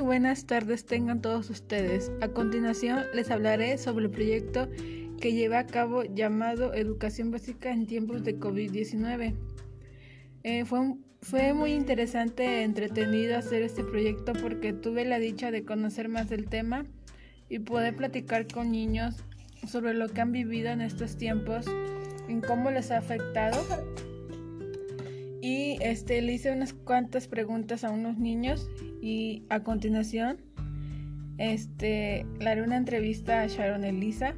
buenas tardes tengan todos ustedes. A continuación les hablaré sobre el proyecto que lleva a cabo llamado Educación Básica en tiempos de COVID-19. Eh, fue, fue muy interesante e entretenido hacer este proyecto porque tuve la dicha de conocer más del tema y poder platicar con niños sobre lo que han vivido en estos tiempos, en cómo les ha afectado. Y este, le hice unas cuantas preguntas a unos niños y a continuación este, le haré una entrevista a Sharon Elisa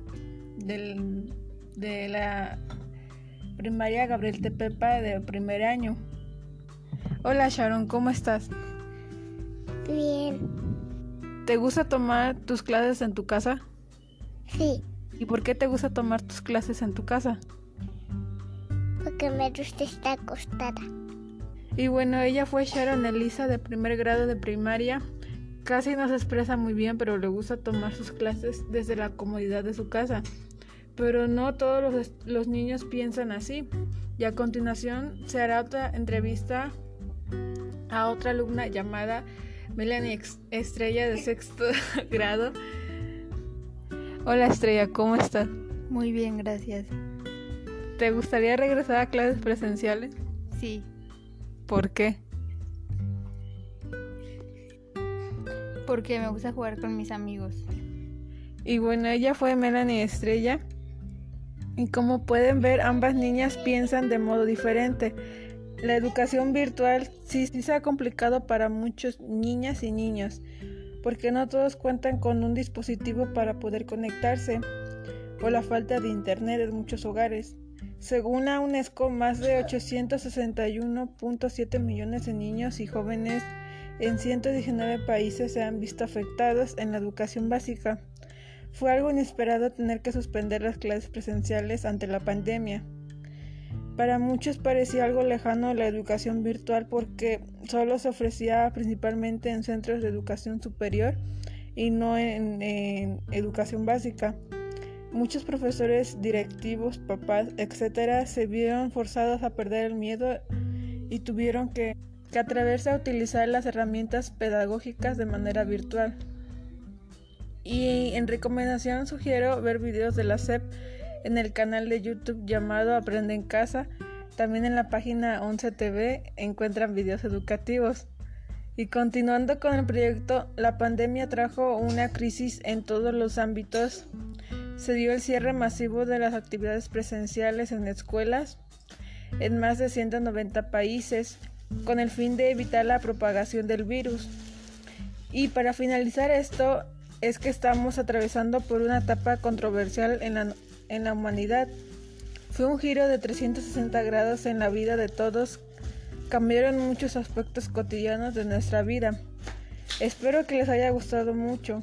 del, de la primaria Gabriel Tepepa de primer año. Hola Sharon, ¿cómo estás? Bien. ¿Te gusta tomar tus clases en tu casa? Sí. ¿Y por qué te gusta tomar tus clases en tu casa? Porque me gusta estar acostada. Y bueno, ella fue Sharon Elisa de primer grado de primaria. Casi no se expresa muy bien, pero le gusta tomar sus clases desde la comodidad de su casa. Pero no todos los, los niños piensan así. Y a continuación se hará otra entrevista a otra alumna llamada Melanie Estrella de sexto grado. Hola Estrella, ¿cómo estás? Muy bien, gracias. ¿Te gustaría regresar a clases presenciales? Sí. ¿Por qué? Porque me gusta jugar con mis amigos. Y bueno, ella fue Melanie Estrella. Y como pueden ver, ambas niñas piensan de modo diferente. La educación virtual sí, sí se ha complicado para muchos niñas y niños, porque no todos cuentan con un dispositivo para poder conectarse, o la falta de internet en muchos hogares. Según la UNESCO, más de 861.7 millones de niños y jóvenes en 119 países se han visto afectados en la educación básica. Fue algo inesperado tener que suspender las clases presenciales ante la pandemia. Para muchos parecía algo lejano la educación virtual porque solo se ofrecía principalmente en centros de educación superior y no en, en educación básica. Muchos profesores, directivos, papás, etcétera, se vieron forzados a perder el miedo y tuvieron que, que atreverse a utilizar las herramientas pedagógicas de manera virtual. Y en recomendación sugiero ver videos de la SEP en el canal de YouTube llamado Aprende en Casa. También en la página 11 TV encuentran videos educativos. Y continuando con el proyecto, la pandemia trajo una crisis en todos los ámbitos se dio el cierre masivo de las actividades presenciales en escuelas en más de 190 países con el fin de evitar la propagación del virus. Y para finalizar esto es que estamos atravesando por una etapa controversial en la, en la humanidad. Fue un giro de 360 grados en la vida de todos. Cambiaron muchos aspectos cotidianos de nuestra vida. Espero que les haya gustado mucho.